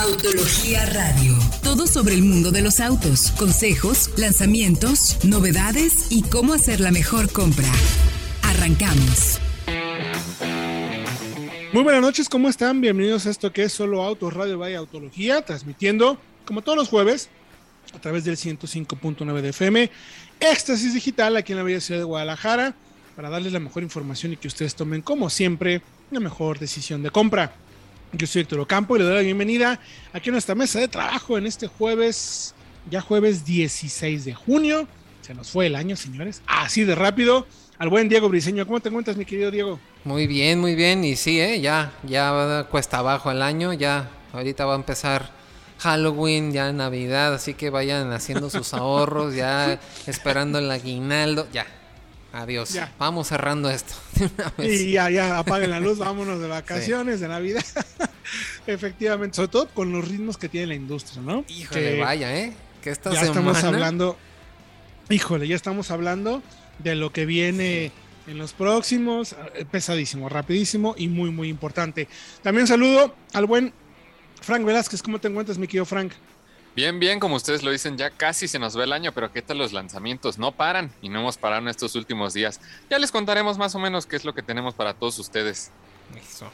Autología Radio. Todo sobre el mundo de los autos, consejos, lanzamientos, novedades y cómo hacer la mejor compra. Arrancamos. Muy buenas noches, ¿cómo están? Bienvenidos a esto que es Solo Autos Radio Vaya Autología, transmitiendo como todos los jueves a través del 105.9 de FM, Éxtasis Digital aquí en la bella ciudad de Guadalajara, para darles la mejor información y que ustedes tomen como siempre la mejor decisión de compra. Yo soy Héctor Ocampo y le doy la bienvenida aquí a nuestra mesa de trabajo en este jueves, ya jueves 16 de junio. Se nos fue el año, señores. Así de rápido. Al buen Diego Briseño. ¿Cómo te encuentras, mi querido Diego? Muy bien, muy bien. Y sí, ¿eh? ya, ya cuesta abajo el año. Ya ahorita va a empezar Halloween, ya Navidad. Así que vayan haciendo sus ahorros, ya esperando el aguinaldo. Ya, Adiós. Ya. Vamos cerrando esto. Y ya, ya, apaguen la luz, vámonos de vacaciones, de Navidad. Efectivamente, sobre todo con los ritmos que tiene la industria, ¿no? Híjole, vaya, ¿eh? Que esta ya estamos hablando, híjole, ya estamos hablando de lo que viene en los próximos, eh, pesadísimo, rapidísimo y muy, muy importante. También saludo al buen Frank Velázquez. ¿Cómo te encuentras, mi querido Frank? Bien, bien, como ustedes lo dicen, ya casi se nos va el año, pero ¿qué tal los lanzamientos? No paran y no hemos parado en estos últimos días. Ya les contaremos más o menos qué es lo que tenemos para todos ustedes. Eso.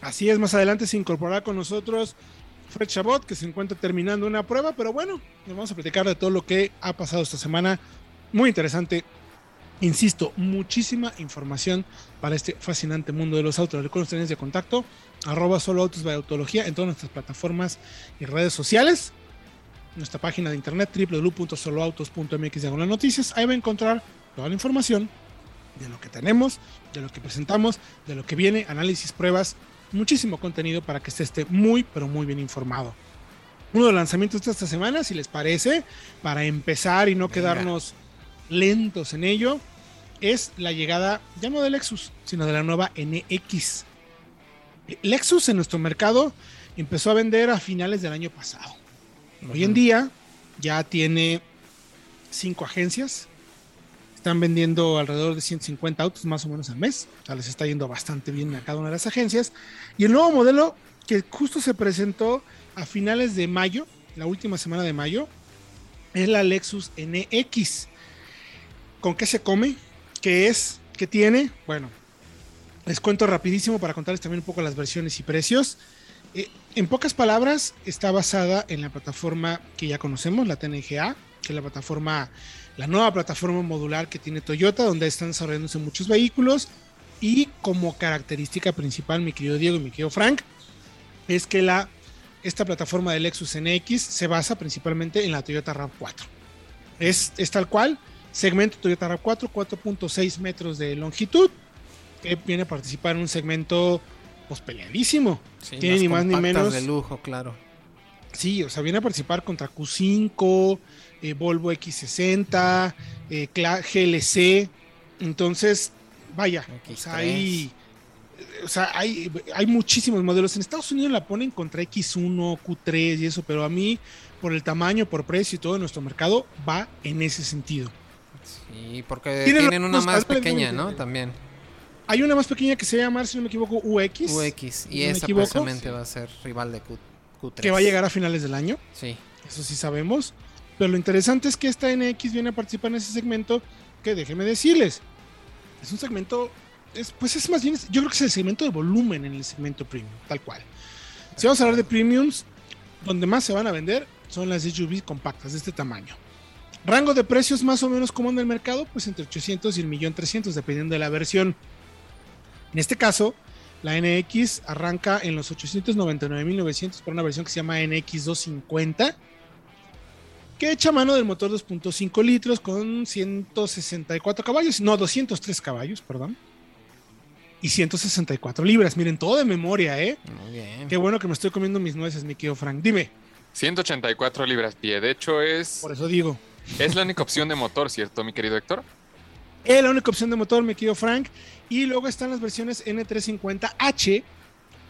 Así es, más adelante se incorporará con nosotros Fred Chabot, que se encuentra terminando una prueba, pero bueno, nos vamos a platicar de todo lo que ha pasado esta semana. Muy interesante. Insisto, muchísima información para este fascinante mundo de los autos. Recuerden ustedes de contacto, arroba solo autos autología en todas nuestras plataformas y redes sociales nuestra página de internet www.soloautos.mx noticias. Ahí va a encontrar toda la información de lo que tenemos, de lo que presentamos, de lo que viene, análisis, pruebas, muchísimo contenido para que usted esté muy, pero muy bien informado. Uno de los lanzamientos de esta semana, si les parece, para empezar y no quedarnos lentos en ello, es la llegada ya no de Lexus, sino de la nueva NX. Lexus en nuestro mercado empezó a vender a finales del año pasado Hoy en día ya tiene cinco agencias. Están vendiendo alrededor de 150 autos más o menos al mes. O sea, les está yendo bastante bien a cada una de las agencias. Y el nuevo modelo que justo se presentó a finales de mayo, la última semana de mayo, es la Lexus NX. ¿Con qué se come? ¿Qué es? ¿Qué tiene? Bueno, les cuento rapidísimo para contarles también un poco las versiones y precios. Eh, en pocas palabras, está basada en la plataforma que ya conocemos, la TNGA, que es la plataforma, la nueva plataforma modular que tiene Toyota, donde están desarrollándose muchos vehículos. Y como característica principal, mi querido Diego y mi querido Frank, es que la, esta plataforma del Lexus NX se basa principalmente en la Toyota RAV4. Es, es tal cual, segmento Toyota RAV4, 4.6 metros de longitud, que viene a participar en un segmento pues peleadísimo. Tiene ni más ni menos. de lujo, claro. Sí, o sea, viene a participar contra Q5, eh, Volvo X60, eh, GLC. Entonces, vaya, hay, o sea, hay, hay muchísimos modelos. En Estados Unidos la ponen contra X1, Q3 y eso, pero a mí, por el tamaño, por precio y todo, nuestro mercado va en ese sentido. Sí, porque tienen una más pequeña, ¿no? También. Hay una más pequeña que se llama, si no me equivoco, UX. UX, y esa precisamente va a ser rival de Q, 3 Que va a llegar a finales del año. Sí. Eso sí sabemos. Pero lo interesante es que esta NX viene a participar en ese segmento que déjenme decirles. Es un segmento, es, pues es más bien, yo creo que es el segmento de volumen en el segmento premium, tal cual. Si vamos a hablar de premiums, donde más se van a vender son las SUVs compactas de este tamaño. Rango de precios más o menos como en el mercado, pues entre 800 y el millón 300, dependiendo de la versión. En este caso, la NX arranca en los 899.900 para una versión que se llama NX 250, que echa mano del motor 2.5 litros con 164 caballos, no, 203 caballos, perdón. Y 164 libras. Miren, todo de memoria, ¿eh? Muy bien. Qué bueno que me estoy comiendo mis nueces, mi querido Frank. Dime. 184 libras pie. De hecho, es. Por eso digo. Es la única opción de motor, ¿cierto, mi querido Héctor? Es la única opción de motor, mi querido Frank. Y luego están las versiones N350H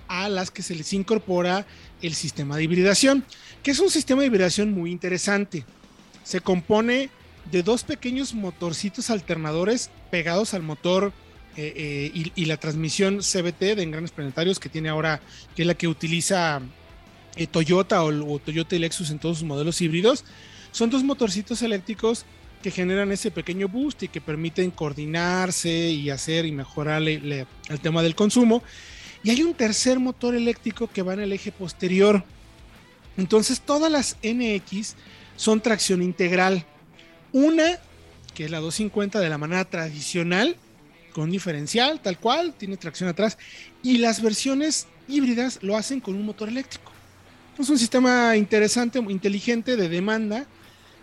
a las que se les incorpora el sistema de hibridación, que es un sistema de hibridación muy interesante. Se compone de dos pequeños motorcitos alternadores pegados al motor eh, eh, y, la transmisión CBT de engranes planetarios que tiene ahora, que es la que utiliza eh, Toyota o, Toyota Lexus en todos sus modelos híbridos, son dos motorcitos eléctricos que generan ese pequeño boost y que permiten coordinarse y hacer y mejorar el tema del consumo. Y hay un tercer motor eléctrico que va en el eje posterior. Entonces todas las NX son tracción integral. Una, que es la 250 de la manera tradicional, con diferencial, tal cual, tiene tracción atrás. Y las versiones híbridas lo hacen con un motor eléctrico. Es un sistema interesante, inteligente de demanda,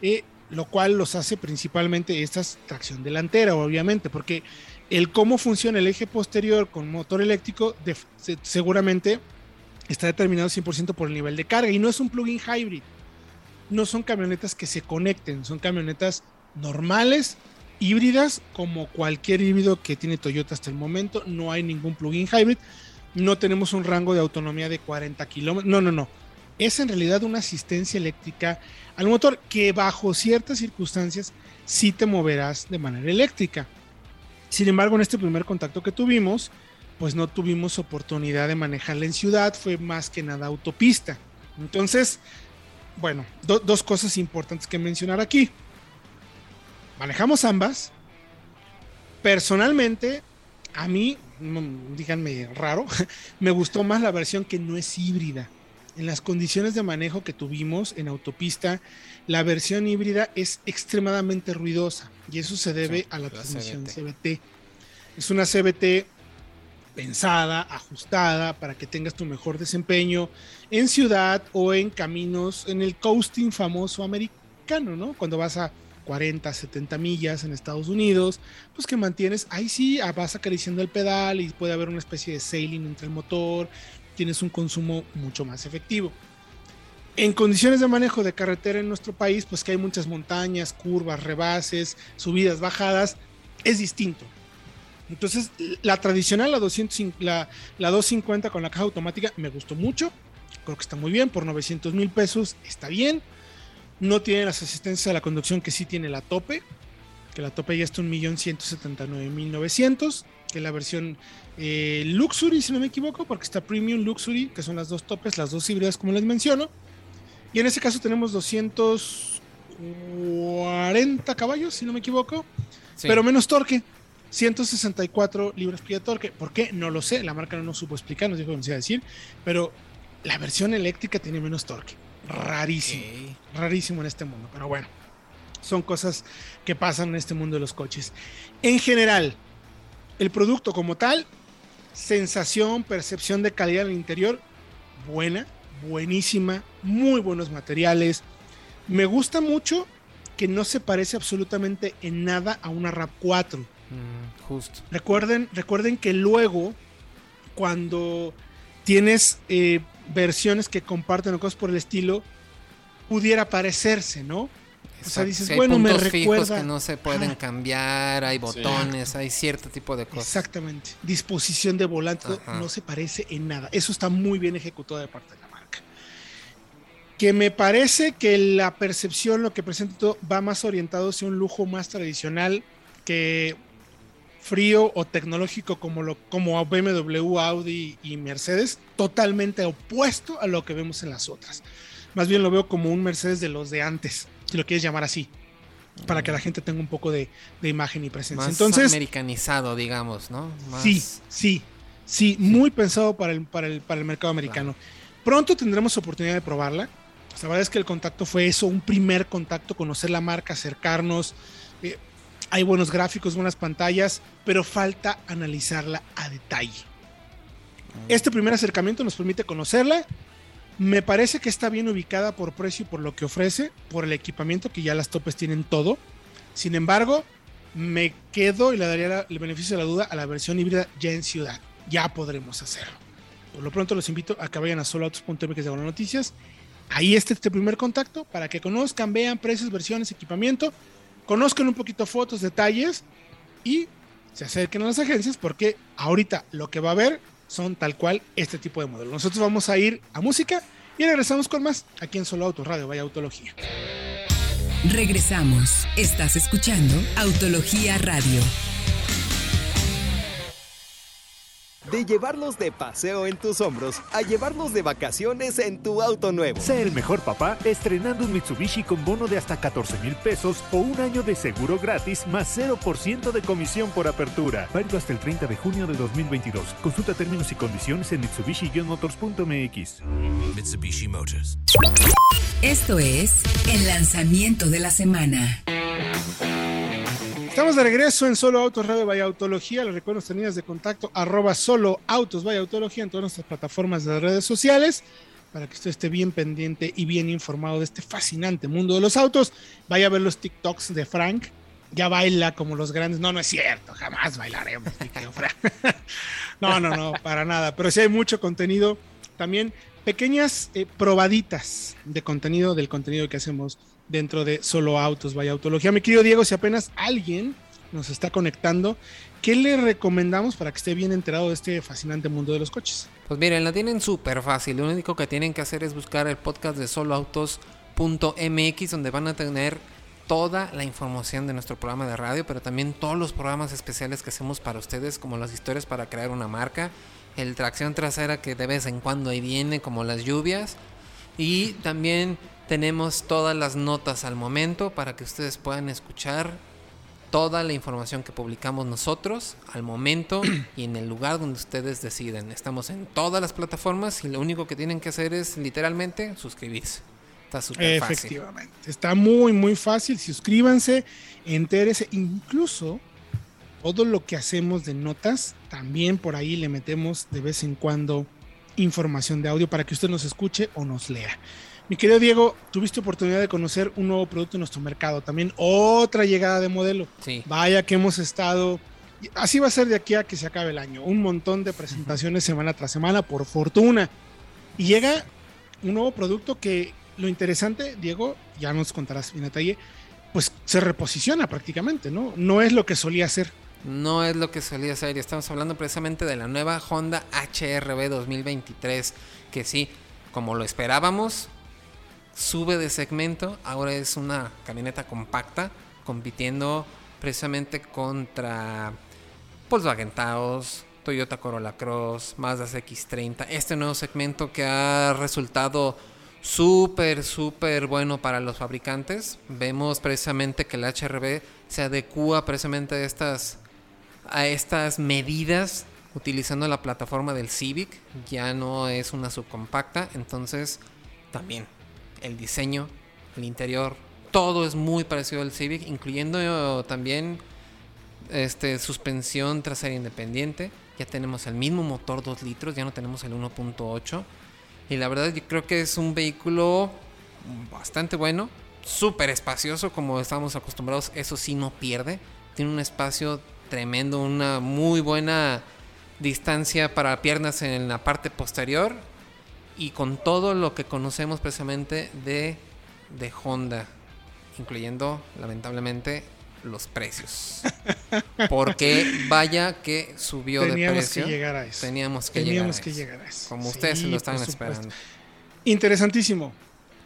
eh, lo cual los hace principalmente estas tracción delantera, obviamente, porque el cómo funciona el eje posterior con motor eléctrico seguramente está determinado 100% por el nivel de carga y no es un plug-in hybrid. No son camionetas que se conecten, son camionetas normales, híbridas, como cualquier híbrido que tiene Toyota hasta el momento. No hay ningún plug-in hybrid. No tenemos un rango de autonomía de 40 kilómetros. No, no, no. Es en realidad una asistencia eléctrica al motor que bajo ciertas circunstancias sí te moverás de manera eléctrica. Sin embargo, en este primer contacto que tuvimos, pues no tuvimos oportunidad de manejarla en ciudad, fue más que nada autopista. Entonces, bueno, dos cosas importantes que mencionar aquí. Manejamos ambas. Personalmente, a mí, díganme raro, me gustó más la versión que no es híbrida. En las condiciones de manejo que tuvimos en autopista, la versión híbrida es extremadamente ruidosa y eso se debe a la transmisión CBT. Es una CBT pensada, ajustada para que tengas tu mejor desempeño en ciudad o en caminos, en el coasting famoso americano, ¿no? Cuando vas a 40, 70 millas en Estados Unidos, pues que mantienes, ahí sí ah, vas acariciando el pedal y puede haber una especie de sailing entre el motor, tienes un consumo mucho más efectivo. En condiciones de manejo de carretera en nuestro país, pues que hay muchas montañas, curvas, rebases, subidas, bajadas, es distinto. Entonces, la tradicional, la, 200, la, la 250 con la caja automática, me gustó mucho. Creo que está muy bien, por 900 mil pesos está bien. No tiene las asistencias a la conducción que sí tiene la tope, que la tope ya está 1.179.900, que la versión eh, Luxury, si no me equivoco, porque está Premium Luxury, que son las dos topes, las dos híbridas como les menciono. Y en este caso tenemos 240 caballos, si no me equivoco, pero menos torque. 164 libras pie de torque. ¿Por qué? No lo sé. La marca no nos supo explicar, nos dijo que nos iba a decir. Pero la versión eléctrica tiene menos torque. Rarísimo. Rarísimo en este mundo. Pero bueno, son cosas que pasan en este mundo de los coches. En general, el producto como tal, sensación, percepción de calidad en el interior, buena buenísima, muy buenos materiales. Me gusta mucho que no se parece absolutamente en nada a una Rap 4. Mm, justo. Recuerden, recuerden que luego, cuando tienes eh, versiones que comparten o cosas por el estilo, pudiera parecerse, ¿no? O sea, dices, bueno, me recuerda. que no se pueden cambiar, hay botones, hay cierto tipo de cosas. Exactamente. Disposición de volante no se parece en nada. Eso está muy bien ejecutado de parte de la que me parece que la percepción, lo que presento, va más orientado hacia un lujo más tradicional que frío o tecnológico como, lo, como BMW, Audi y Mercedes, totalmente opuesto a lo que vemos en las otras. Más bien lo veo como un Mercedes de los de antes, si lo quieres llamar así, para que la gente tenga un poco de, imagen y presencia. Más Entonces, americanizado, digamos, ¿no? Sí, sí, sí, muy pensado para el, para el, para el mercado americano. Pronto tendremos oportunidad de probarla. La verdad es que el contacto fue eso, un primer contacto, conocer la marca, acercarnos. Eh, hay buenos gráficos, buenas pantallas, pero falta analizarla a detalle. Este primer acercamiento nos permite conocerla. Me parece que está bien ubicada por precio y por lo que ofrece, por el equipamiento, que ya las topes tienen todo. Sin embargo, me quedo y le daría el beneficio de la duda a la versión híbrida ya en ciudad. Ya podremos hacerlo. Por lo pronto los invito a que vayan a soloautos.mx de noticias ahí está este primer contacto para que conozcan, vean precios, versiones, equipamiento, conozcan un poquito fotos, detalles y se acerquen a las agencias porque ahorita lo que va a haber son tal cual este tipo de modelos. Nosotros vamos a ir a música y regresamos con más aquí en Solo Auto Radio, vaya Autología. Regresamos. Estás escuchando Autología Radio. De llevarlos de paseo en tus hombros a llevarlos de vacaciones en tu auto nuevo. Sé el mejor papá estrenando un Mitsubishi con bono de hasta 14 mil pesos o un año de seguro gratis más 0% de comisión por apertura. Válido hasta el 30 de junio de 2022. Consulta términos y condiciones en mitsubishi-motors.mx. Mitsubishi Motors. Esto es el lanzamiento de la semana. Estamos de regreso en Solo Autos Radio Vaya Autología. Les recuerdo nuestras líneas de contacto arroba Solo Autos Vaya Autología en todas nuestras plataformas de redes sociales para que usted esté bien pendiente y bien informado de este fascinante mundo de los autos. Vaya a ver los TikToks de Frank. Ya baila como los grandes. No, no es cierto. Jamás bailaremos, no, no, no, para nada. Pero sí hay mucho contenido. También pequeñas eh, probaditas de contenido del contenido que hacemos dentro de Solo Autos, vaya Autología. Mi querido Diego, si apenas alguien nos está conectando, ¿qué le recomendamos para que esté bien enterado de este fascinante mundo de los coches? Pues miren, la tienen súper fácil. Lo único que tienen que hacer es buscar el podcast de soloautos.mx, donde van a tener toda la información de nuestro programa de radio, pero también todos los programas especiales que hacemos para ustedes, como las historias para crear una marca, el tracción trasera que de vez en cuando ahí viene, como las lluvias, y también tenemos todas las notas al momento para que ustedes puedan escuchar toda la información que publicamos nosotros al momento y en el lugar donde ustedes deciden. Estamos en todas las plataformas y lo único que tienen que hacer es literalmente suscribirse. Está súper fácil. Efectivamente. Está muy, muy fácil. Suscríbanse, entérese. Incluso todo lo que hacemos de notas, también por ahí le metemos de vez en cuando información de audio para que usted nos escuche o nos lea. Mi querido Diego, tuviste oportunidad de conocer un nuevo producto en nuestro mercado, también otra llegada de modelo. Sí. Vaya que hemos estado, así va a ser de aquí a que se acabe el año, un montón de presentaciones semana tras semana, por fortuna. Y llega un nuevo producto que lo interesante, Diego, ya nos contarás en detalle, pues se reposiciona prácticamente, ¿no? No es lo que solía ser. No es lo que solía ser, y estamos hablando precisamente de la nueva Honda HRB 2023, que sí, como lo esperábamos, sube de segmento, ahora es una camioneta compacta, compitiendo precisamente contra Volkswagen Taos, Toyota Corolla Cross, Mazda CX-30, este nuevo segmento que ha resultado súper, súper bueno para los fabricantes. Vemos precisamente que el HRB se adecua precisamente a estas, a estas medidas utilizando la plataforma del Civic, ya no es una subcompacta, entonces también el diseño, el interior, todo es muy parecido al Civic, incluyendo también este, suspensión trasera independiente. Ya tenemos el mismo motor 2 litros, ya no tenemos el 1.8. Y la verdad yo creo que es un vehículo bastante bueno, súper espacioso como estamos acostumbrados, eso sí no pierde. Tiene un espacio tremendo, una muy buena distancia para piernas en la parte posterior y con todo lo que conocemos precisamente de, de Honda, incluyendo lamentablemente los precios. Porque vaya que subió de precio. Que llegar a eso. Teníamos que, llegar, a que llegar, a eso. Como ustedes se lo estaban esperando. Interesantísimo.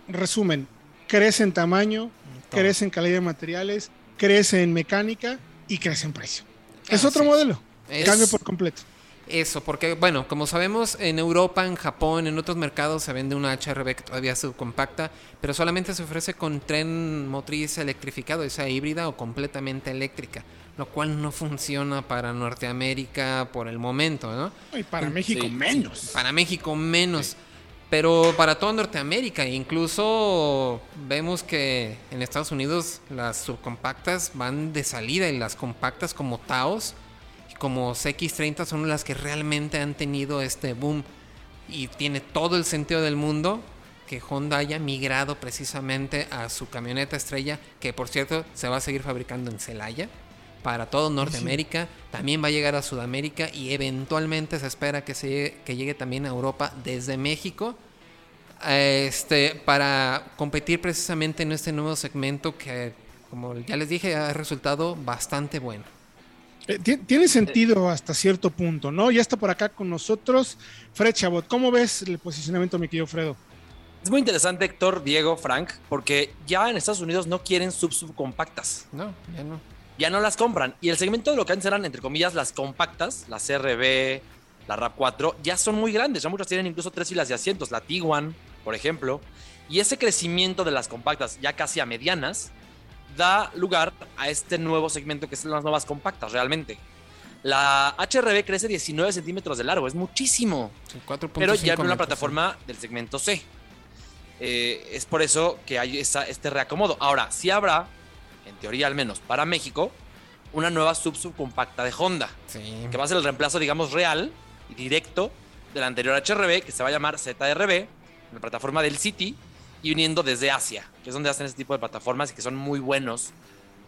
Resumen, crece en tamaño, crece en calidad de materiales, crece en mecánica y crece en precio. Es otro modelo. Cambio por completo. Eso, porque bueno, como sabemos, en Europa, en Japón, en otros mercados se vende una HRB que todavía es subcompacta, pero solamente se ofrece con tren motriz electrificado, sea híbrida o completamente eléctrica, lo cual no funciona para Norteamérica por el momento, ¿no? Y para México menos. Para México menos. Pero para toda Norteamérica, incluso vemos que en Estados Unidos las subcompactas van de salida y las compactas como Taos como CX30 son las que realmente han tenido este boom y tiene todo el sentido del mundo que Honda haya migrado precisamente a su camioneta estrella, que por cierto se va a seguir fabricando en Celaya para todo Norteamérica, también va a llegar a Sudamérica y eventualmente se espera que, se, que llegue también a Europa desde México. Este, para competir precisamente en este nuevo segmento que, como ya les dije, ha resultado bastante bueno. Eh, tiene sentido hasta cierto punto, ¿no? Ya está por acá con nosotros Fred Chabot. ¿Cómo ves el posicionamiento, mi querido Fredo? Es muy interesante, Héctor, Diego, Frank, porque ya en Estados Unidos no quieren sub-subcompactas. No, ya no. Ya no las compran. Y el segmento de lo que antes eran, entre comillas, las compactas, las CRB, la RAV4, ya son muy grandes. Ya muchas tienen incluso tres filas de asientos. La Tiguan, por ejemplo. Y ese crecimiento de las compactas, ya casi a medianas, da lugar a este nuevo segmento que son las nuevas compactas, realmente. La HRB crece 19 centímetros de largo, es muchísimo. Sí, 4.5 Pero ya en una plataforma del segmento C. Eh, es por eso que hay esa- este reacomodo. Ahora, sí habrá, en teoría al menos para México, una nueva sub-subcompacta de Honda, Sí. Sí. que va a ser el reemplazo, digamos, real y directo de la anterior HRB, que se va a llamar ZRB, la plataforma del City, y viniendo desde Asia, que es donde hacen este tipo de plataformas y que son muy buenos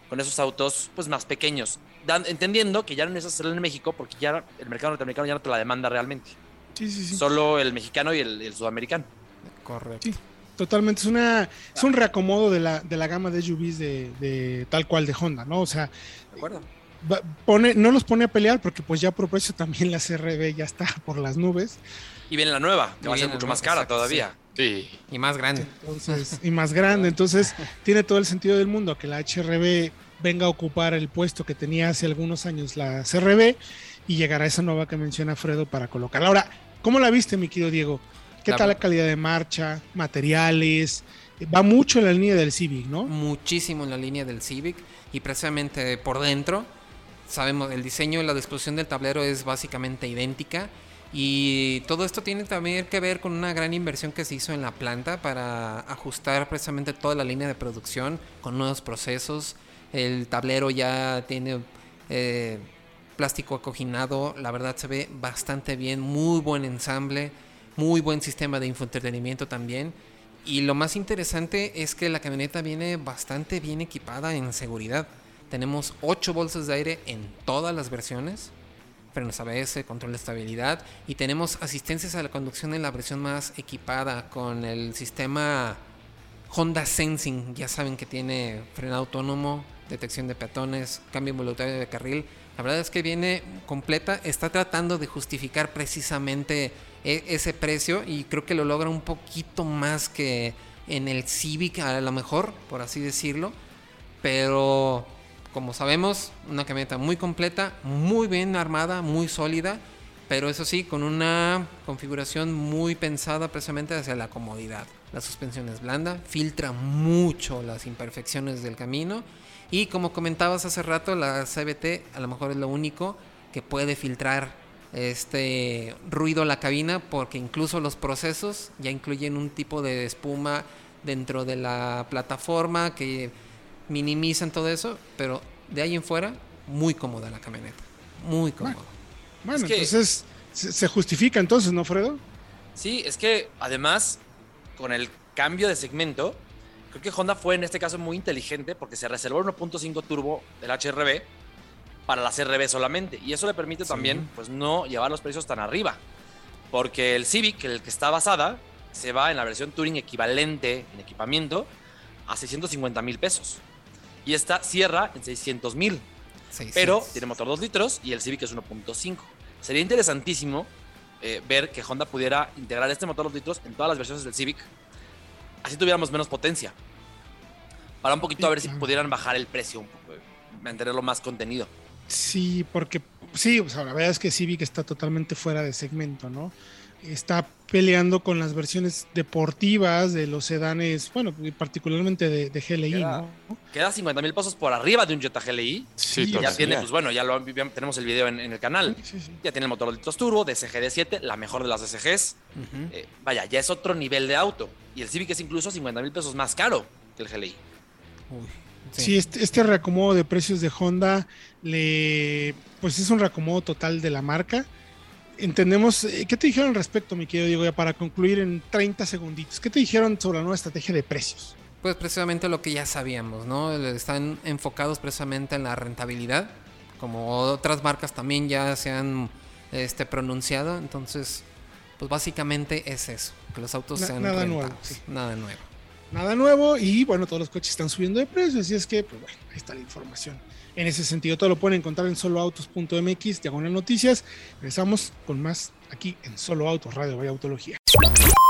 con esos autos pues más pequeños, Dan- entendiendo que ya no necesitas hacerlo en México porque ya el mercado norteamericano ya no te la demanda realmente, Sí, sí, sí. solo el mexicano y el, el sudamericano. Correcto. Sí. Totalmente, es una es un reacomodo de la, de la gama de SUVs de, de tal cual de Honda, ¿no? O sea, ¿De acuerdo? pone, no los pone a pelear porque pues ya por precio también la CRB ya está por las nubes. Y viene la nueva, que Y va a ser mucho más cara exacto, todavía. Sí. Y más grande. Entonces, y más grande. Entonces, tiene todo el sentido del mundo que la HRB venga a ocupar el puesto que tenía hace algunos años la CRB y llegará esa nueva que menciona Fredo para colocarla. Ahora, ¿cómo la viste, mi querido Diego? ¿Qué La- tal la calidad de marcha, materiales? Va mucho en la línea del Civic, ¿no? muchísimo en la línea del Civic y precisamente por dentro sabemos el diseño y la disposición del tablero es básicamente idéntica y todo esto tiene también que ver con una gran inversión que se hizo en la planta para ajustar precisamente toda la línea de producción con nuevos procesos. El tablero ya tiene eh, plástico acoginado. La verdad se ve bastante bien muy buen ensamble muy buen sistema de infoentretenimiento también. Y lo más interesante es que la camioneta viene bastante bien equipada en seguridad. Tenemos 8 bolsas de aire en todas las versiones, frenos ABS, control de estabilidad y tenemos asistencias a la conducción en la versión más equipada con el sistema Honda Sensing. Ya saben que tiene freno autónomo, detección de peatones, cambio involuntario de carril. La verdad es que viene completa, está tratando de justificar precisamente e- ese precio y creo que lo logra un poquito más que en el Civic a lo mejor, por así decirlo. Pero como sabemos, una camioneta muy completa, muy bien armada, muy sólida, pero eso sí, con una configuración muy pensada precisamente hacia la comodidad. La suspensión es blanda, filtra mucho las imperfecciones del camino y como comentabas hace rato, la CBT a lo mejor es lo único que puede filtrar este ruido a la cabina porque incluso los procesos ya incluyen un tipo de espuma dentro de la plataforma que minimizan todo eso, pero de ahí en fuera muy cómoda la camioneta, muy cómoda. Bueno, Es que- entonces se, se justifica entonces, ¿no, Fredo? Sí, es que además, con el cambio de segmento, creo que Honda fue en este caso muy inteligente porque se reservó el 1.5 turbo del HRB para la CRB solamente. Y eso le permite también, pues, no llevar los precios tan arriba. Porque el Civic, el que está basada, se va en la versión Touring equivalente en equipamiento a 650 mil pesos. Y esta cierra en 600 mil. Pero tiene motor 2 litros y el Civic es 1.5. Sería interesantísimo eh, ver que Honda pudiera integrar este motor 2 litros en todas las versiones del Civic. Así tuviéramos menos potencia. Para un poquito a ver si pudieran bajar el precio un poco, mantenerlo más contenido. Sí, porque sí, o sea, la verdad es que Civic está totalmente fuera de segmento, ¿no? Está peleando con las versiones deportivas de los sedanes, bueno, particularmente de, de GLI, Queda- ¿no? Queda 50 mil pesos por arriba de un Jetta GLI. Sí, Y ya tiene, pues bueno, ya lo ya tenemos el video en, en el canal. Sí, sí. Ya tiene el motor 2 litros turbo, DSG D7, la mejor de las DSGs. Eh, vaya, ya es otro nivel de auto. Y el Civic es incluso 50 mil pesos más caro que el GLI. Uy, Sí, este, este reacomodo de precios de Honda le pues es un reacomodo total de la marca. Entendemos, eh, ¿qué te dijeron al respecto, mi querido Diego? Ya para concluir en 30 segunditos, ¿qué te dijeron sobre la nueva estrategia de precios? Pues precisamente lo que ya sabíamos, ¿no? Están enfocados precisamente en la rentabilidad, como otras marcas también ya se han este, pronunciado, entonces, pues básicamente es eso, que los autos Na- sean nada nuevo, sí. nada nuevo. Nada nuevo y bueno, todos los coches están subiendo de precio, así es que, pues bueno, ahí está la información. En ese sentido, todo lo pueden encontrar en soloautos.mx, diagonal noticias. Regresamos con más aquí en Solo Autos, Radio Vaya Autología.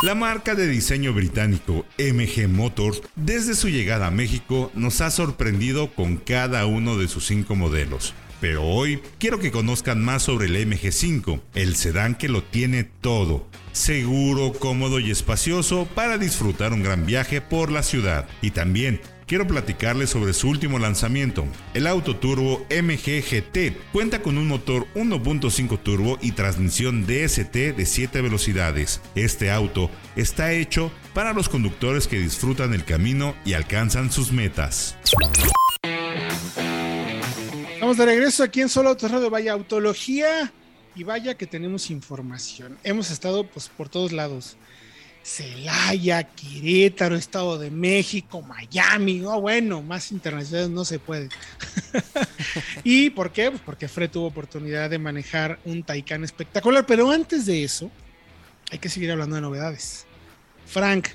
La marca de diseño británico MG Motors, desde su llegada a México, nos ha sorprendido con cada uno de sus cinco modelos. Pero hoy quiero que conozcan más sobre el MG5, el sedán que lo tiene todo. Seguro, cómodo y espacioso para disfrutar un gran viaje por la ciudad. Y también quiero platicarles sobre su último lanzamiento, el Auto Turbo MG GT. Cuenta con un motor 1.5 turbo y transmisión DST de 7 velocidades. Este auto está hecho para los conductores que disfrutan el camino y alcanzan sus metas. Estamos de regreso aquí en Solo Autos Radio, vaya autología y vaya que tenemos información. Hemos estado pues por todos lados. Celaya, Querétaro, Estado de México, Miami, oh, bueno, más internacionales no se puede. ¿Y por qué? Pues porque Fred tuvo oportunidad de manejar un Taycan espectacular, pero antes de eso, hay que seguir hablando de novedades. Frank,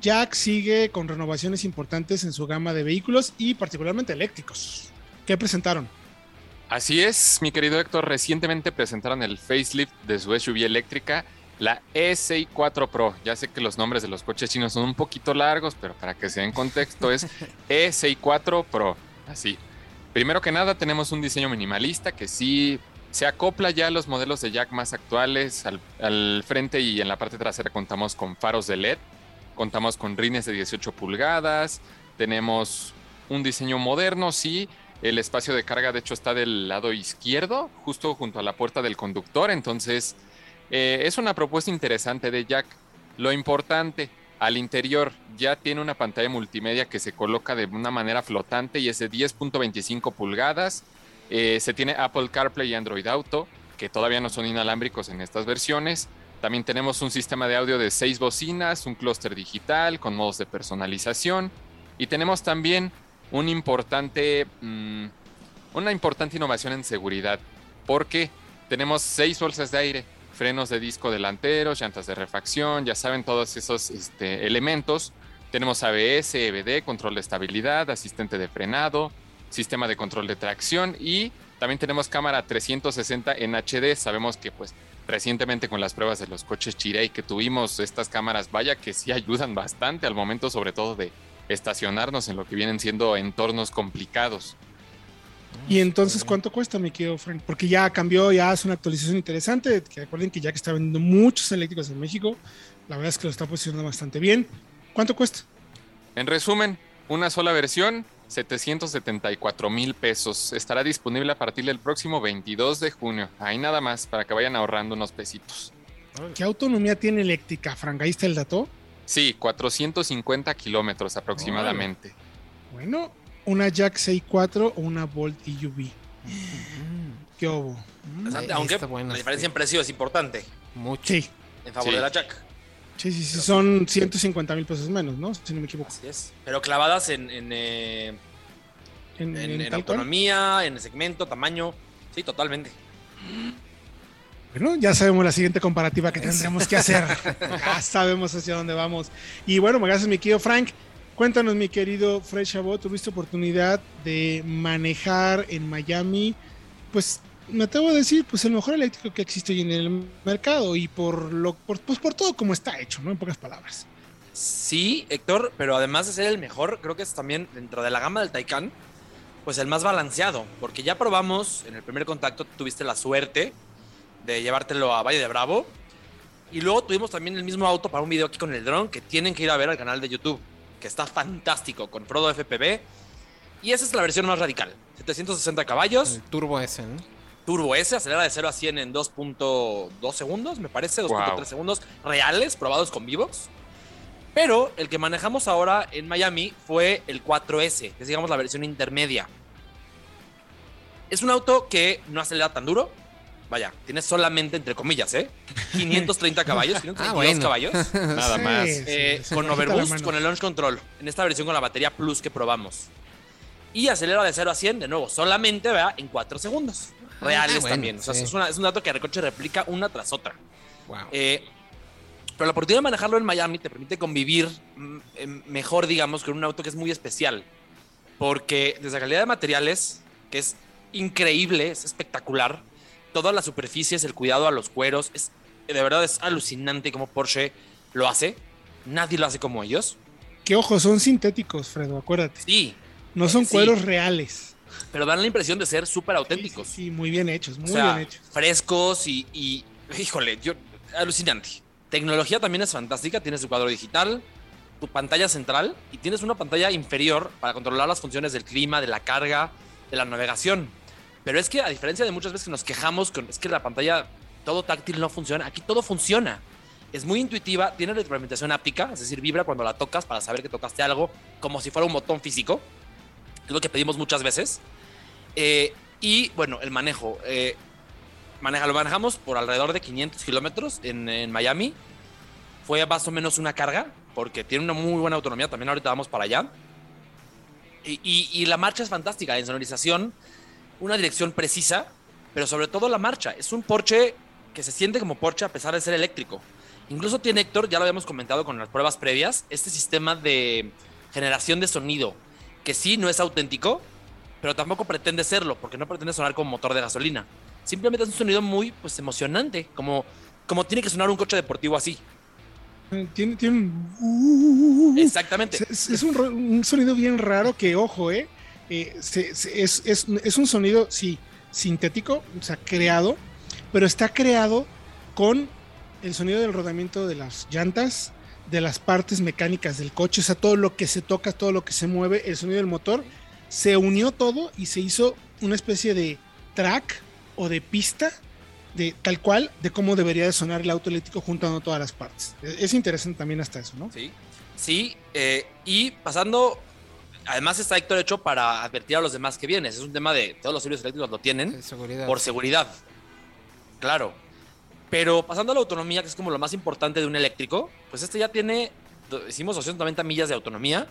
Jack sigue con renovaciones importantes en su gama de vehículos y particularmente eléctricos. ¿Qué presentaron? Así es, mi querido Héctor. Recientemente presentaron el facelift de su SUV eléctrica, la E64 Pro. Ya sé que los nombres de los coches chinos son un poquito largos, pero para que se den contexto es E64 Pro. Así. Primero que nada, tenemos un diseño minimalista que sí se acopla ya a los modelos de Jack más actuales. Al, al frente y en la parte trasera contamos con faros de LED, contamos con rines de 18 pulgadas, tenemos un diseño moderno, sí, el espacio de carga, de hecho, está del lado izquierdo, justo junto a la puerta del conductor. Entonces, eh, es una propuesta interesante de Jack. Lo importante, al interior ya tiene una pantalla multimedia que se coloca de una manera flotante y es de 10.25 pulgadas. Eh, se tiene Apple CarPlay y Android Auto, que todavía no son inalámbricos en estas versiones. También tenemos un sistema de audio de 6 bocinas, un clúster digital con modos de personalización. Y tenemos también mmm, una importante innovación en seguridad, porque tenemos seis bolsas de aire, frenos de disco delanteros, llantas de refacción, ya saben todos esos este, elementos. Tenemos ABS, EBD, control de estabilidad, asistente de frenado, sistema de control de tracción y también tenemos cámara 360 en HD. Sabemos que pues recientemente con las pruebas de los coches Chirey que tuvimos estas cámaras, vaya que sí ayudan bastante al momento sobre todo de estacionarnos en lo que vienen siendo entornos complicados. Y entonces, ¿cuánto cuesta, mi querido Frank? Porque ya cambió, ya es una actualización interesante. Que recuerden que ya que está vendiendo muchos eléctricos en México, la verdad es que lo está posicionando bastante bien. ¿Cuánto cuesta? En resumen, una sola versión, 774 mil pesos. Estará disponible a partir del próximo 22 de junio. Ahí nada más, para que vayan ahorrando unos pesitos. ¿Qué autonomía tiene eléctrica, Frank? ¿Ahí está el dato? Sí, 450 kilómetros aproximadamente. Bueno, una Jack 6.4 o una Bolt EUV. ¿Qué hubo? Aunque la diferencia en precio es importante. Mucho. Sí. En favor Sí. de la Jack. Sí, sí, sí. Son 150 mil pesos menos, ¿no? Si no me equivoco. Así es. Pero clavadas en, en, eh, En, en- en en Taycan. autonomía, en segmento, tamaño. Sí, totalmente. Bueno, ya sabemos la siguiente comparativa que tendremos que hacer. ya sabemos hacia dónde vamos. Y bueno, gracias, mi querido Frank. Cuéntanos, mi querido Fred Chabot, tuviste oportunidad de manejar en Miami, pues me atrevo a decir, pues el mejor eléctrico que existe hoy en el mercado y por lo, pues por todo como está hecho, ¿no? En pocas palabras. Sí, Héctor, pero además de ser el mejor, creo que es también dentro de la gama del Taycan, pues el más balanceado, porque ya probamos en el primer contacto, tuviste la suerte de llevártelo a Valle de Bravo, y luego tuvimos también el mismo auto para un video aquí con el dron que tienen que ir a ver al canal de YouTube, que está fantástico, con Frodo FPV, y esa es la versión más radical, 760 caballos, El turbo S, ¿no? Turbo S, acelera de 0 a 100 en 2.2 segundos, me parece, 2.3 Wow. segundos reales, probados con vivos. Pero el que manejamos ahora en Miami fue el 4S, que es digamos la versión intermedia. Es un auto que no acelera tan duro. Vaya, tiene solamente, entre comillas, ¿eh? 530 caballos, 532 Ah, bueno. caballos. Nada Sí, más. Eh, con Overboost, con el Launch Control. En esta versión con la batería Plus que probamos. Y acelera de 0 a 100, de nuevo, solamente ¿verdad? en 4 segundos. Reales Ah, bueno, también. O sea, sí. es, una- es un dato que el coche replica una tras otra. Wow. Eh, pero la oportunidad de manejarlo en Miami te permite convivir mm, em, mejor, digamos, con un auto que es muy especial. Porque desde la calidad de materiales, que es increíble, es espectacular, todas las superficies, el cuidado a los cueros, es, de verdad es alucinante cómo Porsche lo hace. Nadie lo hace como ellos. Que ojo, son sintéticos, Fredo, acuérdate. Sí, No son Sí. cueros reales. pero dan la impresión de ser súper auténticos. Sí, sí, muy bien hechos, muy O sea, bien hechos. frescos y, y, híjole, yo, alucinante. Tecnología también es fantástica, tienes tu cuadro digital, tu pantalla central y tienes una pantalla inferior para controlar las funciones del clima, de la carga, de la navegación. Pero es que a diferencia de muchas veces que nos quejamos con es que la pantalla todo táctil no funciona, aquí todo funciona. Es muy intuitiva, tiene retroalimentación áptica, es decir, vibra cuando la tocas para saber que tocaste algo como si fuera un botón físico. Es lo que pedimos muchas veces. Eh, y bueno, el manejo. eh, maneja, lo manejamos por alrededor de 500 kilómetros en, en Miami. Fue más o menos una carga, porque tiene una muy buena autonomía. También ahorita vamos para allá. Y, y- y la marcha es fantástica. En sonorización, una dirección precisa, pero sobre todo la marcha. Es un Porsche que se siente como Porsche a pesar de ser eléctrico. Incluso tiene Héctor, ya lo habíamos comentado con las pruebas previas, este sistema de generación de sonido, que sí no es auténtico, pero tampoco pretende serlo, porque no pretende sonar como motor de gasolina. Simplemente es un sonido muy pues, emocionante, como, como tiene que sonar un coche deportivo así. Tiene, tiene un... Exactamente. Es, es un, un sonido bien raro que, ojo, ¿eh? Eh, se- se- es, es- es un sonido, sí, sintético, o sea, creado, pero está creado con el sonido del rodamiento de las llantas, de las partes mecánicas del coche, o sea, todo lo que se toca, todo lo que se mueve, el sonido del motor, se unió todo y se hizo una especie de track o de pista de tal cual de cómo debería de sonar el auto eléctrico juntando todas las partes. Es es interesante también hasta eso, ¿no? Sí, sí. eh, y pasando, además está Héctor hecho para advertir a los demás que vienes. Es un tema de todos los servicios eléctricos lo tienen seguridad. por seguridad. Claro. Pero pasando a la autonomía, que es como lo más importante de un eléctrico, pues este ya tiene, hicimos 290 millas de autonomía,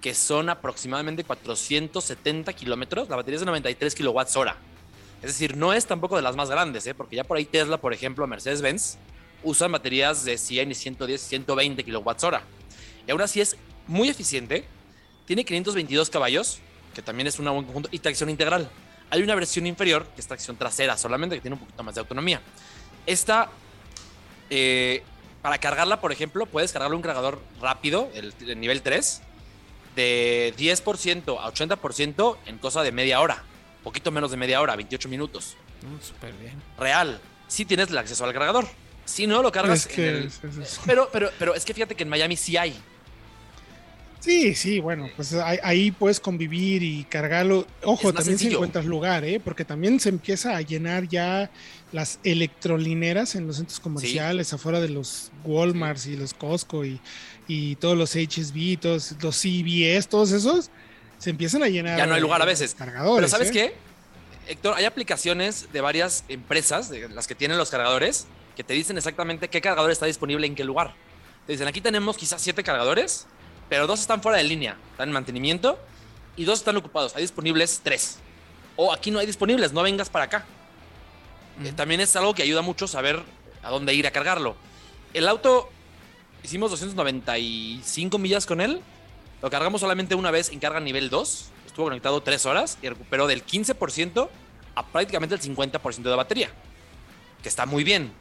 que son aproximadamente 470 kilómetros. La batería es de 93 kilowatts hora. Es decir, no es tampoco de las más grandes, ¿eh? porque ya por ahí Tesla, por ejemplo, Mercedes-Benz, usan baterías de 100 y 110, 120 kilowatts hora. Y aún así es muy eficiente. Tiene 522 caballos, que también es un buen conjunto, y tracción integral. Hay una versión inferior, que es tracción trasera solamente, que tiene un poquito más de autonomía. Esta, eh, para cargarla, por ejemplo, puedes cargarle un cargador rápido, el, el nivel 3, de 10% a 80% en cosa de media hora. Poquito menos de media hora, 28 minutos. Mm, Súper bien. Real. Si tienes el acceso al cargador. Si no, lo cargas Es que en el- es- Pero, pero, pero es que fíjate que en Miami sí hay. Sí, sí, bueno, pues ahí, ahí puedes convivir y cargarlo. Ojo, también si encuentras lugar, ¿eh? Porque también se empieza a llenar ya las electrolineras en los centros comerciales, afuera de los Walmarts y los Costco y, y todos los HSB, todos los CVS, todos esos, se empiezan a llenar. Ya no hay lugar a veces. Cargadores. Pero ¿sabes ¿eh? qué? Héctor, hay aplicaciones de varias empresas, de las que tienen los cargadores, que te dicen exactamente qué cargador está disponible en qué lugar. Te dicen, aquí tenemos quizás siete cargadores, pero dos están fuera de línea, están en mantenimiento, y dos están ocupados. Hay disponibles tres. O aquí no hay disponibles, no vengas para acá. Eh, También es algo que ayuda mucho saber a dónde ir a cargarlo. El auto, hicimos 295 millas con él, lo cargamos solamente una vez en carga nivel 2. Estuvo conectado 3 horas y recuperó del 15% a prácticamente el 50% de batería. Que está muy bien.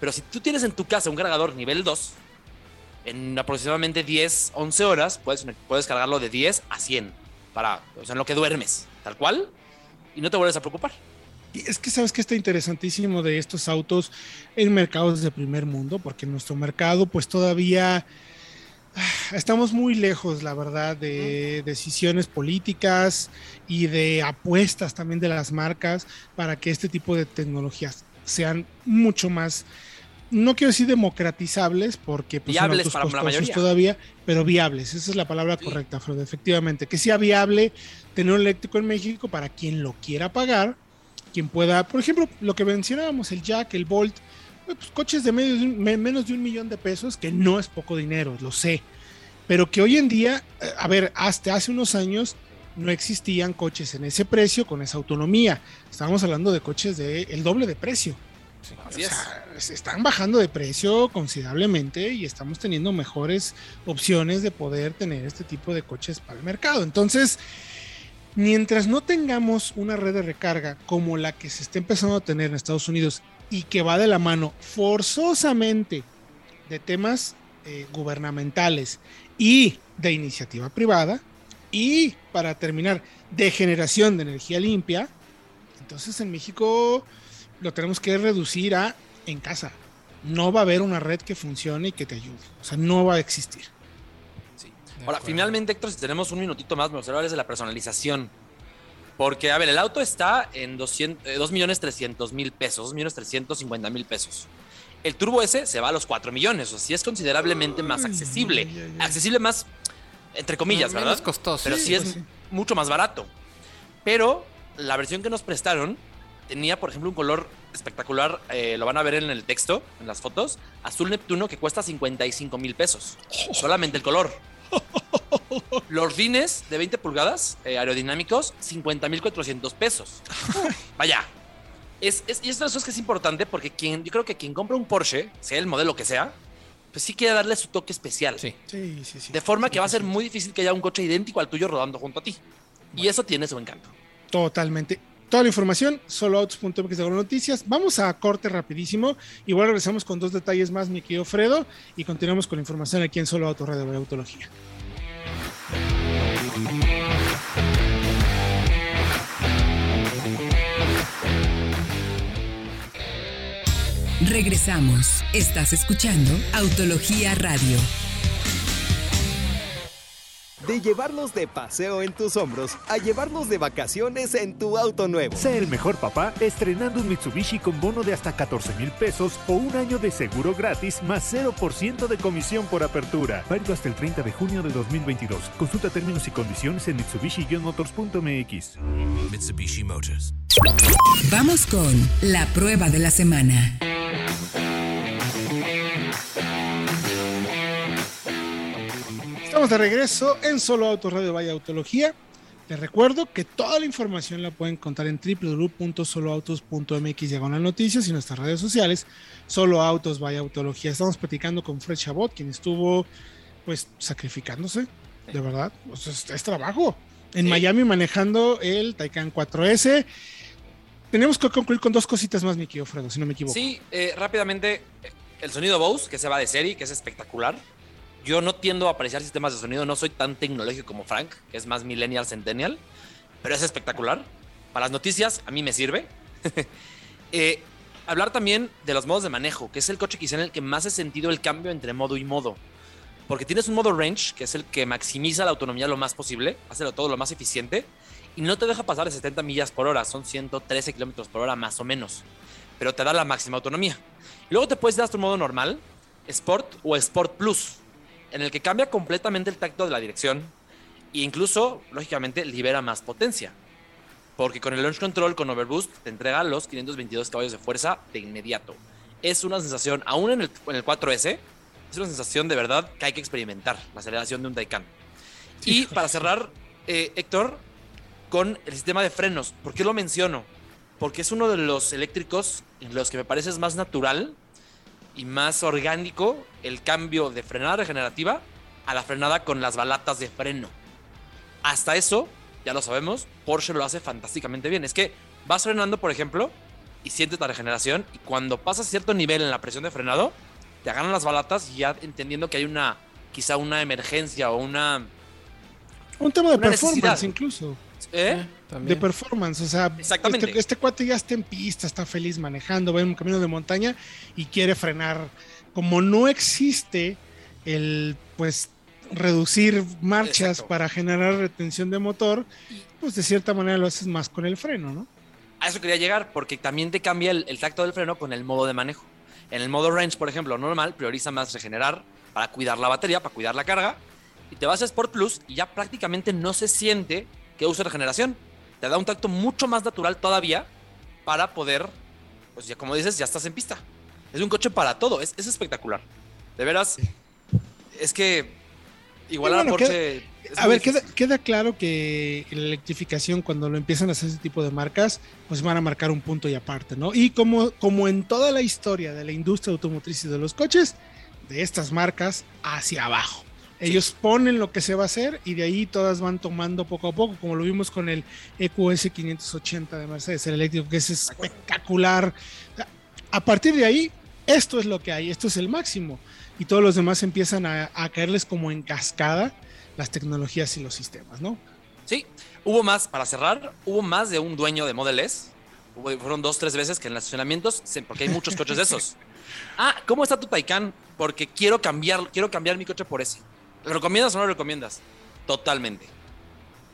Pero si tú tienes en tu casa un cargador nivel 2, en aproximadamente 10, 11 horas puedes, puedes cargarlo de 10 a 100. Para, o sea, en lo que duermes, tal cual. Y no te vuelves a preocupar. Y es que sabes que está interesantísimo de estos autos en mercados de primer mundo, porque nuestro mercado pues todavía ah, estamos muy lejos, la verdad, de decisiones políticas y de apuestas también de las marcas para que este tipo de tecnologías sean mucho más, no quiero decir democratizables, porque pues, son Viables autos para la mayoría. todavía, pero viables, esa es la palabra Sí. correcta, Fred, efectivamente, que sea viable tener un eléctrico en México para quien lo quiera pagar, quien pueda, por ejemplo, lo que mencionábamos, el Jack, el Bolt, pues, coches de medio de un- me- menos de un millón de pesos, que no es poco dinero, lo sé, pero que hoy en día, eh, a ver, hasta hace unos años no existían coches en ese precio, con esa autonomía. Estábamos hablando de coches de el doble de precio. Así O sea, se están bajando de precio considerablemente y estamos teniendo mejores opciones de poder tener este tipo de coches para el mercado. Entonces, mientras no tengamos una red de recarga como la que se está empezando a tener en Estados Unidos y que va de la mano forzosamente de temas eh, gubernamentales y de iniciativa privada, y para terminar, de generación de energía limpia, entonces en México lo tenemos que reducir a en casa. No va a haber una red que funcione y que te ayude. O sea, no va a existir. Sí. Ahora, finalmente, Héctor, si tenemos un minutito más, me gustaría hablar de la personalización. Porque, a ver, el auto está en 2 millones 300 mil pesos, 2 millones 350 mil pesos. El Turbo S se va a los 4 millones, o sea, sí es considerablemente más accesible. Accesible más, entre comillas, ¿verdad? Menos costoso. Pero sí, es mucho más barato. Pero la versión que nos prestaron tenía, por ejemplo, un color espectacular. eh, lo van a ver en el texto, en las fotos. Azul Neptuno que cuesta 55 mil pesos. Solamente el color. Los rines de 20 pulgadas eh, aerodinámicos, 50 mil 400 pesos. Vaya. Es, es, y esto es que es importante porque quien, yo creo que quien compra un Porsche, sea el modelo que sea, pues sí quiere darle su toque especial. Sí. Sí, sí, sí. De forma que va a ser muy difícil que haya un coche idéntico al tuyo rodando junto a ti. Y eso tiene su encanto. Totalmente. Toda la información, soloautos.mx de noticias. Vamos a corte rapidísimo. Igual regresamos con dos detalles más, mi querido Fredo, y continuamos con la información aquí en Solo Auto Radio Autología. Regresamos. Estás escuchando Autología Radio. De llevarlos de paseo en tus hombros a llevarlos de vacaciones en tu auto nuevo. Sé el mejor papá estrenando un Mitsubishi con bono de hasta 14 mil pesos o un año de seguro gratis más 0% de comisión por apertura. Válido hasta el 30 de junio de 2022. Consulta términos y condiciones en mitsubishi-motors.mx. Mitsubishi Motors. Vamos con la prueba de la semana. Estamos de regreso en Solo Auto Radio Vaya Autología. Les recuerdo que toda la información la pueden encontrar en www.soloautos.mx diagonal noticias y nuestras redes sociales. Solo Autos Vaya Autología. Estamos platicando con Fred Chabot, quien estuvo pues sacrificándose, de verdad. O sea, es, es trabajo. En Sí. Miami manejando el Taycan 4S. Tenemos que concluir con dos cositas más, mi querido Fredo, si no me equivoco. Sí, eh, rápidamente, el sonido Bose, que se va de serie, que es espectacular. Yo no tiendo a apreciar sistemas de sonido, no soy tan tecnológico como Frank, que es más millennial, centennial, pero es espectacular. Para las noticias, a mí me sirve. Eh, hablar también de los modos de manejo, que es el coche quizá en el que más he sentido el cambio entre modo y modo. Porque tienes un modo range, que es el que maximiza la autonomía lo más posible, hace todo lo más eficiente, y no te deja pasar de 70 millas por hora, son 113 kilómetros por hora más o menos, pero te da la máxima autonomía. Luego te puedes dar tu modo normal, Sport o Sport Plus, en el que cambia completamente el tacto de la dirección e incluso, lógicamente, libera más potencia. Porque con el Launch Control con Overboost te entrega los 522 caballos de fuerza de inmediato. Es una sensación, aún en el, en el 4S, es una sensación de verdad que hay que experimentar, la aceleración de un Taycan. Y para cerrar, eh, Héctor, con el sistema de frenos. ¿Por qué lo menciono? Porque es uno de los eléctricos en los que me parece es más natural y más orgánico el cambio de frenada regenerativa a la frenada con las balatas de freno. Hasta eso, ya lo sabemos, Porsche lo hace fantásticamente bien. Es que vas frenando, por ejemplo, y sientes la regeneración, y cuando pasas cierto nivel en la presión de frenado, te agarran las balatas ya entendiendo que hay una, quizá una emergencia o una... Un tema de performance necesidad. incluso. ¿Eh? de También. performance. O sea, Exactamente. Este, este cuate ya está en pista, está feliz manejando, va en un camino de montaña y quiere frenar. Como no existe el, pues, reducir marchas Exacto. para generar retención de motor, pues de cierta manera lo haces más con el freno, ¿no? A eso quería llegar, porque también te cambia el, el tacto del freno con el modo de manejo. En el modo range, por ejemplo, normal, prioriza más regenerar para cuidar la batería, para cuidar la carga. Y te vas a Sport Plus y ya prácticamente no se siente que use regeneración. Te da un tacto mucho más natural todavía para poder, pues ya como dices, ya estás en pista. Es un coche para todo, es, es espectacular. De veras, es que igual Y a bueno, Porsche... A ver, queda, queda claro que la electrificación, cuando lo empiezan a hacer ese tipo de marcas, pues van a marcar un punto y aparte, ¿no? Y como, como en toda la historia de la industria automotriz y de los coches, de estas marcas hacia abajo. Ellos ponen lo que se va a hacer y de ahí todas van tomando poco a poco, como lo vimos con el EQS 580 de Mercedes, el eléctrico, que es espectacular. A partir de ahí, esto es lo que hay, esto es el máximo. Y todos los demás empiezan a, a caerles como en cascada las tecnologías y los sistemas, ¿no? Sí, hubo más, para cerrar, hubo más de un dueño de Model S. Hubo- fueron dos, tres veces que en los estacionamientos, se- porque hay muchos coches de esos. Ah, ¿cómo está tu Taycan? Porque quiero cambiar, quiero cambiar mi coche por ese. ¿Lo recomiendas o no lo recomiendas? Totalmente.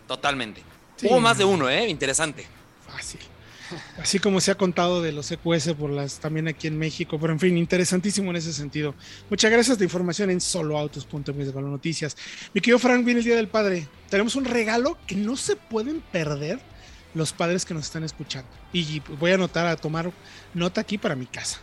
Totalmente. Sí. Hubo más de uno, ¿eh? Interesante. Fácil. Así como se ha contado de los EQS por las también aquí en México, pero en fin, interesantísimo en ese sentido. Muchas gracias de información en soloautos.mx las noticias. Mi querido Frank, viene el Día del Padre. Tenemos un regalo que no se pueden perder los padres que nos están escuchando. Y voy a anotar, a tomar nota aquí para mi casa.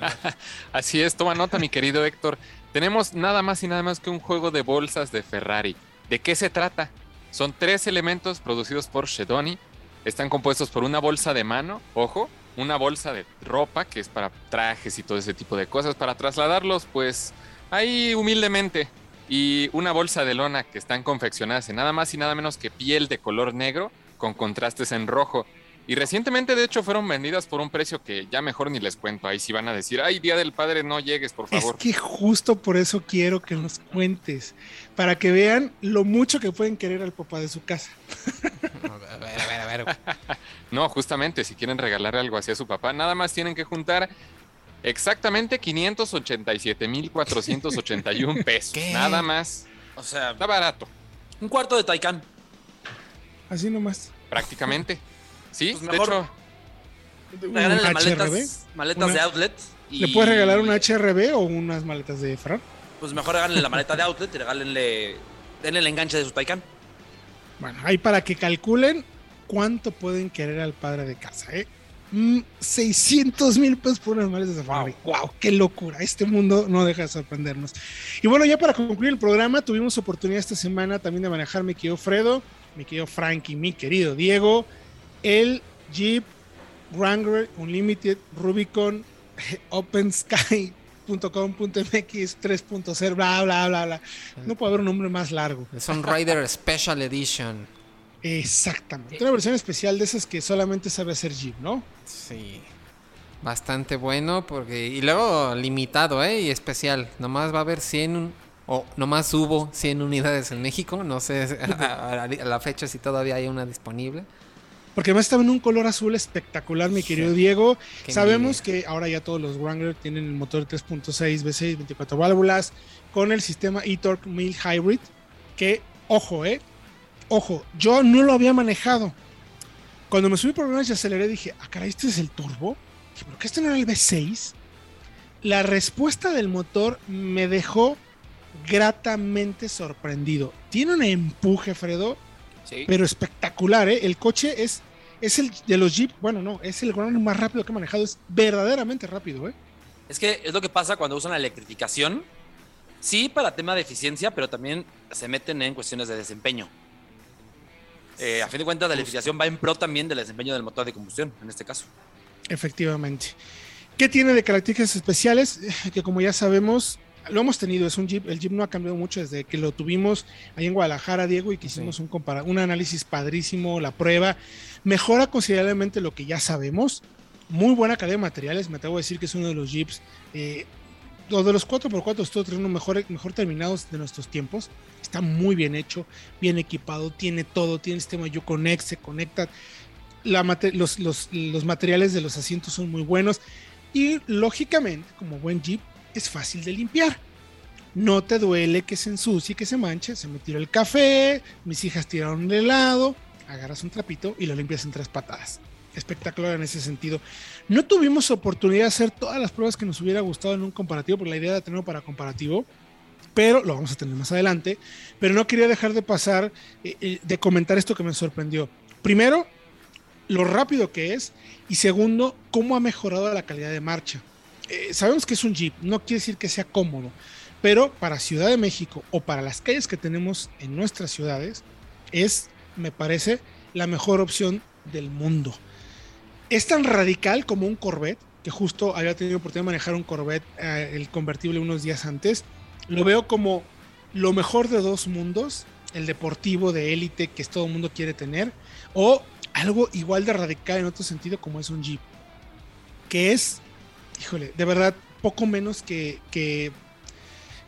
Así es, toma nota, mi querido Héctor. Tenemos nada más y nada más que un juego de bolsas de Ferrari. ¿De qué se trata? Son tres elementos producidos por Shedoni. Están compuestos por una bolsa de mano, ojo, una bolsa de ropa, que es para trajes y todo ese tipo de cosas, para trasladarlos, pues, ahí humildemente. Y una bolsa de lona que están confeccionadas en nada más y nada menos que piel de color negro con contrastes en rojo. Y recientemente, de hecho, fueron vendidas por un precio que ya mejor ni les cuento. Ahí sí van a decir, ay, Día del Padre, no llegues, por favor. Es que justo por eso quiero que nos cuentes, para que vean lo mucho que pueden querer al papá de su casa. A ver, a ver, a ver. No, justamente, si quieren regalarle algo así a su papá, nada más tienen que juntar exactamente 587.481 pesos. ¿Qué? Nada más. O sea, Está barato, un cuarto de Taycan. Así nomás. prácticamente. Sí, Pues de mejor hecho, Un Regálenle HRB. maletas, maletas Una- de outlet. y- ¿Le puedes regalar un HRB o unas maletas de Ferrari? Pues mejor regálenle la maleta de outlet y regálenle. Denle el enganche de su Taycan. Bueno, ahí para que calculen cuánto pueden querer al padre de casa, ¿eh? Mm, 600 mil pesos por unas maletas de Ferrari. Wow. qué locura. Este mundo no deja de sorprendernos. Y bueno, ya para concluir el programa, tuvimos oportunidad esta semana también de manejar mi querido Fredo, mi querido Frank y mi querido Diego, el Jeep Wrangler Unlimited Rubicon OpenSky.com.mx 3.0, bla, bla, bla, bla. No puede haber un nombre más largo. Es un Rider Special Edition. Exactamente. Una versión especial de esas que solamente sabe hacer Jeep, ¿no? Sí. Bastante bueno porque... Y luego limitado, ¿eh? Y especial. Nomás va a haber 100... un- O nomás hubo 100 unidades en México. No sé a, a- a la fecha si todavía hay una disponible. Porque además estaba en un color azul espectacular, mi querido Diego. Qué Sabemos que ahora ya todos los Wrangler tienen el motor 3.6 V6, 24 válvulas, con el sistema eTorque 1000 Hybrid. Que, ojo, eh, ojo, yo no lo había manejado. Cuando me subí por primera vez y aceleré, dije, ah, caray, este es el turbo. Dije, ¿Pero qué este no era el V6? La respuesta del motor me dejó gratamente sorprendido. Tiene un empuje, Fredo, Sí. pero espectacular, ¿eh? El coche es, es el de los Jeep, bueno, no, es el Wrangler más rápido que he manejado, es verdaderamente rápido, ¿eh? Es que es lo que pasa cuando usan la electrificación. Sí, para tema de eficiencia, pero también se meten en cuestiones de desempeño. Eh, a fin de cuentas, la electrificación va en pro también del desempeño del motor de combustión, en este caso. Efectivamente. ¿Qué tiene de características especiales? Que como ya sabemos, lo hemos tenido, es un Jeep, el Jeep no ha cambiado mucho desde que lo tuvimos ahí en Guadalajara, Diego, y que hicimos un, compara- un análisis padrísimo, la prueba, mejora considerablemente lo que ya sabemos, muy buena calidad de materiales, me atrevo a decir que es uno de los Jeeps, eh, o de los 4x4 estoy teniendo mejor, mejor terminados de nuestros tiempos, está muy bien hecho, bien equipado, tiene todo, tiene el sistema Uconnect, se conecta, la mate- los, los- los materiales de los asientos son muy buenos. Y lógicamente, como buen Jeep, es fácil de limpiar. No te duele que se ensucie, que se manche. Se me tiró el café, mis hijas tiraron el helado, agarras un trapito y lo limpias en tres patadas. Espectacular en ese sentido. No tuvimos oportunidad de hacer todas las pruebas que nos hubiera gustado en un comparativo, porque la idea era tenerlo para comparativo, pero lo vamos a tener más adelante. Pero no quería dejar de pasar, eh, eh, de comentar esto que me sorprendió. Primero, lo rápido que es y segundo, cómo ha mejorado la calidad de marcha. Eh, sabemos que es un Jeep, no quiere decir que sea cómodo, pero para Ciudad de México o para las calles que tenemos en nuestras ciudades, es, me parece, la mejor opción del mundo. Es tan radical como un Corvette, que justo había tenido oportunidad de manejar un Corvette, eh, el convertible, unos días antes. Lo veo como lo mejor de dos mundos, el deportivo de élite que todo el mundo quiere tener, o algo igual de radical en otro sentido como es un Jeep, que es, híjole, de verdad, poco menos que, que,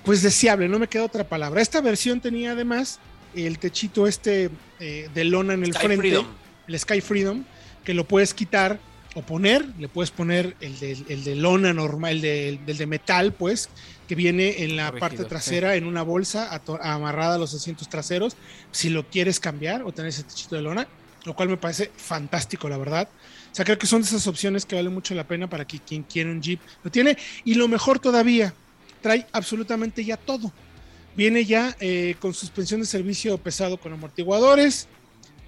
pues deseable, no me queda otra palabra. Esta versión tenía además el techito este eh, de lona en el Sky frente, Freedom. el Sky Freedom, que lo puedes quitar o poner, le puedes poner el de, el de lona normal, el de, el del de metal, pues, que viene en la Rígido, parte trasera en una bolsa amarrada a los asientos traseros, si lo quieres cambiar o tener ese techito de lona, lo cual me parece fantástico, la verdad. O sea, creo que son de esas opciones que vale mucho la pena para que quien quiera un Jeep lo tiene. Y lo mejor todavía, trae absolutamente ya todo. Viene ya eh, con suspensión de servicio pesado con amortiguadores,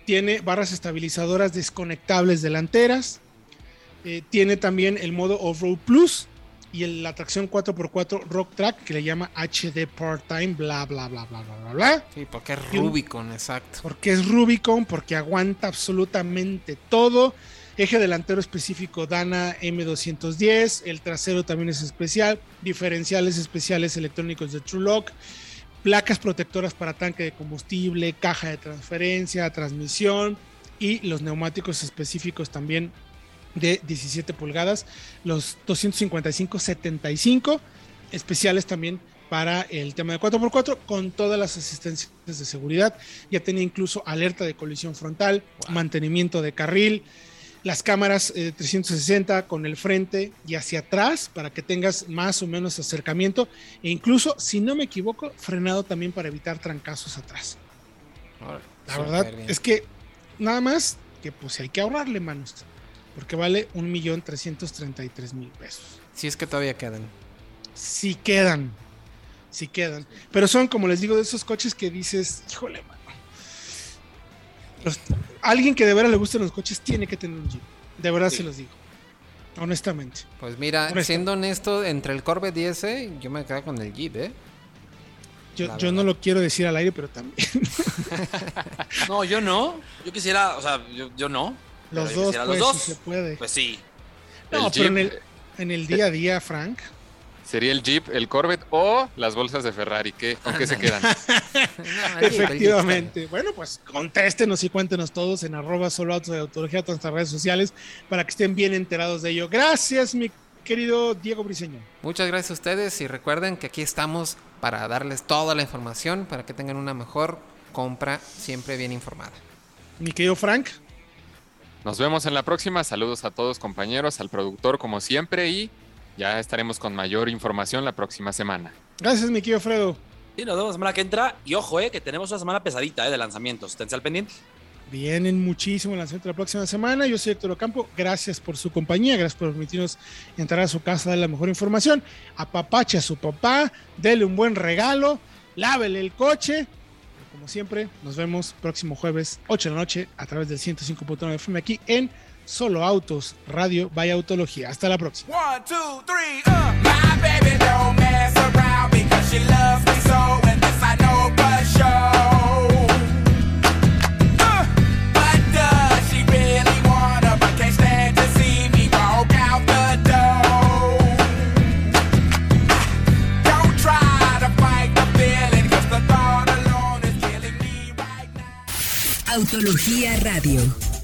tiene barras estabilizadoras desconectables delanteras, eh, tiene también el modo Off-Road Plus y el- la tracción 4x4 Rock Track que le llama HD Part-Time, bla, bla, bla, bla, bla, bla, bla. Sí, porque es Rubicon, exacto. Porque es Rubicon, porque aguanta absolutamente todo. Eje delantero específico Dana M210, el trasero también es especial, diferenciales especiales electrónicos de True Lock, placas protectoras para tanque de combustible, caja de transferencia, transmisión y los neumáticos específicos también de 17 pulgadas, los 255-75 especiales también para el tema de 4x4 con todas las asistencias de seguridad. Ya tenía incluso alerta de colisión frontal, mantenimiento de carril, las cámaras eh, 360 con el frente y hacia atrás para que tengas más o menos acercamiento e incluso, si no me equivoco, frenado también para evitar trancazos atrás. La verdad bien. es que nada más que pues hay que ahorrarle manos porque vale 1.333.000 pesos. Si es que todavía quedan. Si quedan, si quedan. Pero son, como les digo, de esos coches que dices, híjole, mano. Los- alguien que de verdad le gusten los coches tiene que tener un Jeep. De verdad Sí. se los digo. Honestamente. Pues mira, siendo honesto, entre el Corvette y ese, yo me quedo con el Jeep, ¿eh? Yo, no lo quiero decir al aire, pero también. No, yo no. Yo quisiera, o sea, yo, yo no. Los dos, quisiera pues, los dos. si se puede. Pues sí. no, el pero en Jeep. el, en el día a día, Frank. Sería el Jeep, el Corvette o las bolsas de Ferrari. ¿qué? ¿Con qué se quedan? No, Efectivamente. Bueno, pues contéstenos y cuéntenos todos en arroba solo autos de autología, todas nuestras redes sociales, para que estén bien enterados de ello. Gracias, mi querido Diego Briseño. Muchas gracias a ustedes y recuerden que aquí estamos para darles toda la información para que tengan una mejor compra siempre bien informada. Mi querido Frank. Nos vemos en la próxima. Saludos a todos compañeros, al productor como siempre y ya estaremos con mayor información la próxima semana. Gracias, mi querido Fredo. Sí, nos vemos la semana que entra. Y ojo, eh, que tenemos una semana pesadita eh, de lanzamientos. Esténse al pendiente. Vienen muchísimo en la la próxima semana. Yo soy Héctor Ocampo. Gracias por su compañía. Gracias por permitirnos entrar a su casa, darle la mejor información. Apapache a su papá. Dele un buen regalo. Lávele el coche. Como siempre, nos vemos próximo jueves, 8 de la noche, a través del 105.9 FM aquí en Solo Autos Radio by Autología. Hasta la próxima. One, two, three, uh. My baby don't mess around because she loves me so, and this I know for sure. Uh, but does she really wanna? But can't stand to see me walk out the door. Don't try to fight the feeling, 'cause the thought alone is killing me right now. Autología Radio.